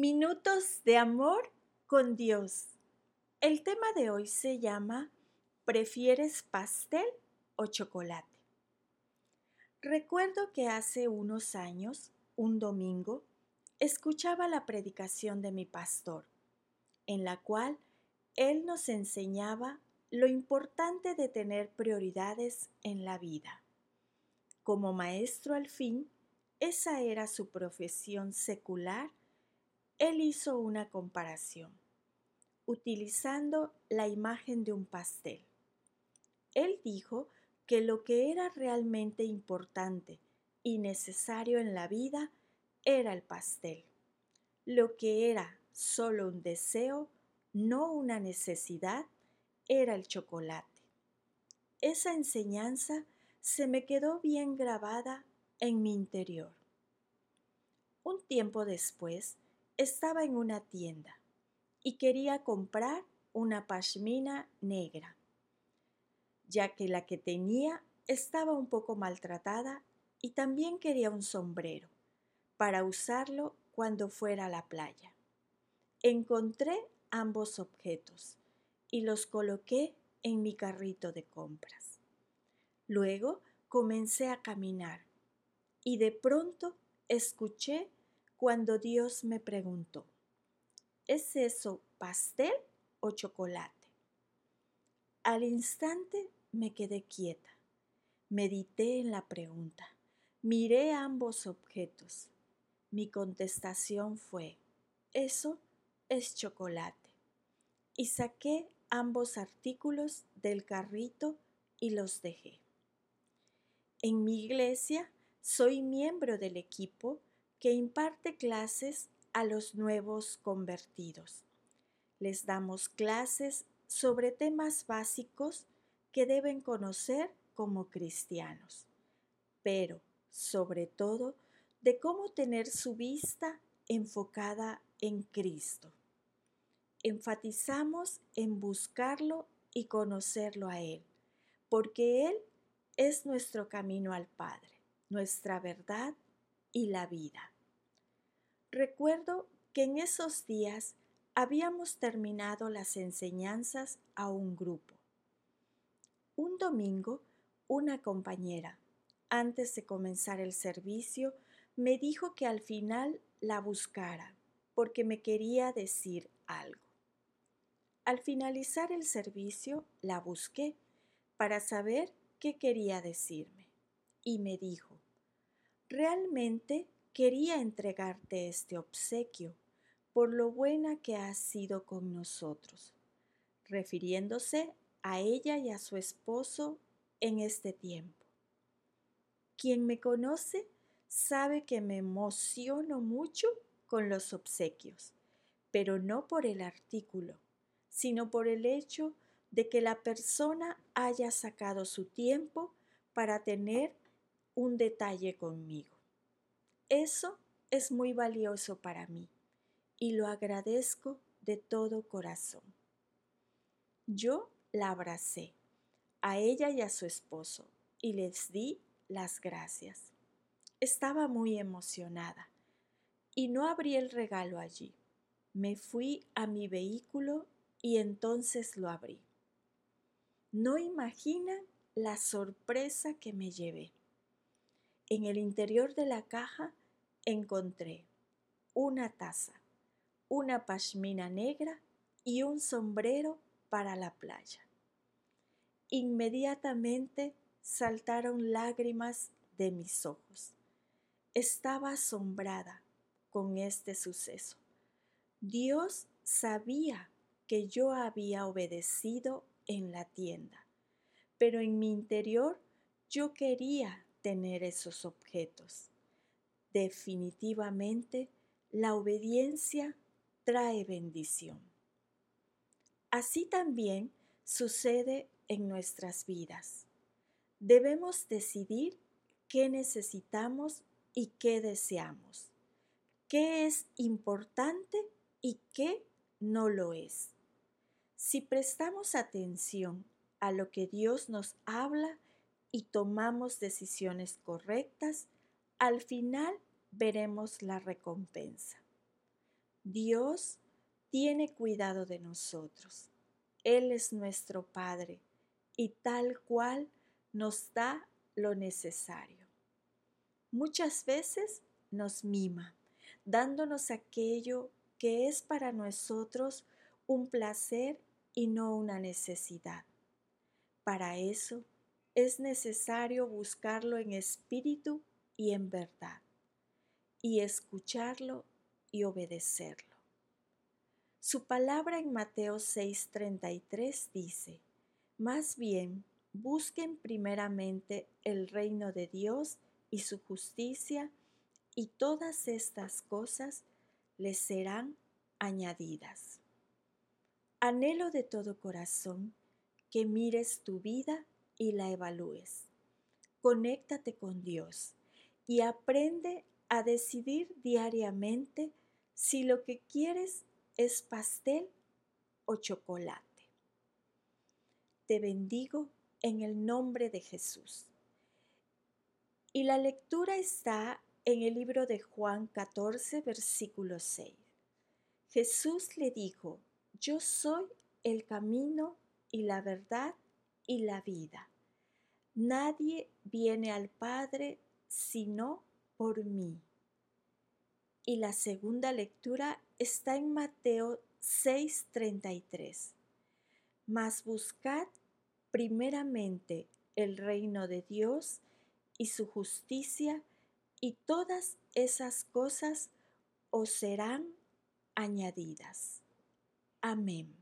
Minutos de amor con Dios. El tema de hoy se llama ¿Prefieres pastel o chocolate? Recuerdo que hace unos años, un domingo, escuchaba la predicación de mi pastor, en la cual él nos enseñaba lo importante de tener prioridades en la vida. Como maestro al fin, esa era su profesión secular, él hizo una comparación, utilizando la imagen de un pastel. Él dijo que lo que era realmente importante y necesario en la vida era el pastel. Lo que era solo un deseo, no una necesidad, era el chocolate. Esa enseñanza se me quedó bien grabada en mi interior. Un tiempo después estaba en una tienda y quería comprar una pashmina negra, ya que la que tenía estaba un poco maltratada y también quería un sombrero para usarlo cuando fuera a la playa. Encontré ambos objetos y los coloqué en mi carrito de compras. Luego comencé a caminar y de pronto escuché cuando Dios me preguntó, ¿es eso pastel o chocolate? Al instante me quedé quieta, medité en la pregunta, miré ambos objetos. Mi contestación fue, eso es chocolate. Y saqué ambos artículos del carrito y los dejé. En mi iglesia soy miembro del equipo que imparte clases a los nuevos convertidos. Les damos clases sobre temas básicos que deben conocer como cristianos, pero sobre todo de cómo tener su vista enfocada en Cristo. Enfatizamos en buscarlo y conocerlo a Él, porque Él es nuestro camino al Padre nuestra verdad y la vida. Recuerdo que en esos días habíamos terminado las enseñanzas a un grupo. Un domingo, una compañera, antes de comenzar el servicio, me dijo que al final la buscara porque me quería decir algo. Al finalizar el servicio, la busqué para saber qué quería decirme y me dijo, realmente quería entregarte este obsequio por lo buena que has sido con nosotros, refiriéndose a ella y a su esposo en este tiempo. Quien me conoce sabe que me emociono mucho con los obsequios, pero no por el artículo, sino por el hecho de que la persona haya sacado su tiempo para tener un detalle conmigo. Eso es muy valioso para mí y lo agradezco de todo corazón. Yo la abracé, a ella y a su esposo, y les di las gracias. Estaba muy emocionada y no abrí el regalo allí. Me fui a mi vehículo y entonces lo abrí. No imaginan la sorpresa que me llevé. En el interior de la caja encontré una taza, una pashmina negra y un sombrero para la playa. Inmediatamente saltaron lágrimas de mis ojos. Estaba asombrada con este suceso. Dios sabía que yo había obedecido en la tienda, pero en mi interior yo quería tener esos objetos. Definitivamente, la obediencia trae bendición. Así también sucede en nuestras vidas. Debemos decidir qué necesitamos y qué deseamos, qué es importante y qué no lo es. Si prestamos atención a lo que Dios nos habla y tomamos decisiones correctas, al final veremos la recompensa. Dios tiene cuidado de nosotros. Él es nuestro Padre y tal cual nos da lo necesario. Muchas veces nos mima, dándonos aquello que es para nosotros un placer y no una necesidad. Para eso es necesario buscarlo en espíritu y en verdad, y escucharlo y obedecerlo. Su palabra en Mateo 6:33 dice, Más bien, busquen primeramente el reino de Dios y su justicia, y todas estas cosas les serán añadidas. Anhelo de todo corazón que mires tu vida y la evalúes. Conéctate con Dios y aprende a decidir diariamente si lo que quieres es pastel o chocolate. Te bendigo en el nombre de Jesús. Y la lectura está en el libro de Juan 14, versículo 6. Jesús le dijo, yo soy el camino y la verdad y la vida. Nadie viene al Padre sino por mí. Y la segunda lectura está en Mateo 6:33. Mas buscad primeramente el reino de Dios y su justicia, y todas esas cosas os serán añadidas. Amén.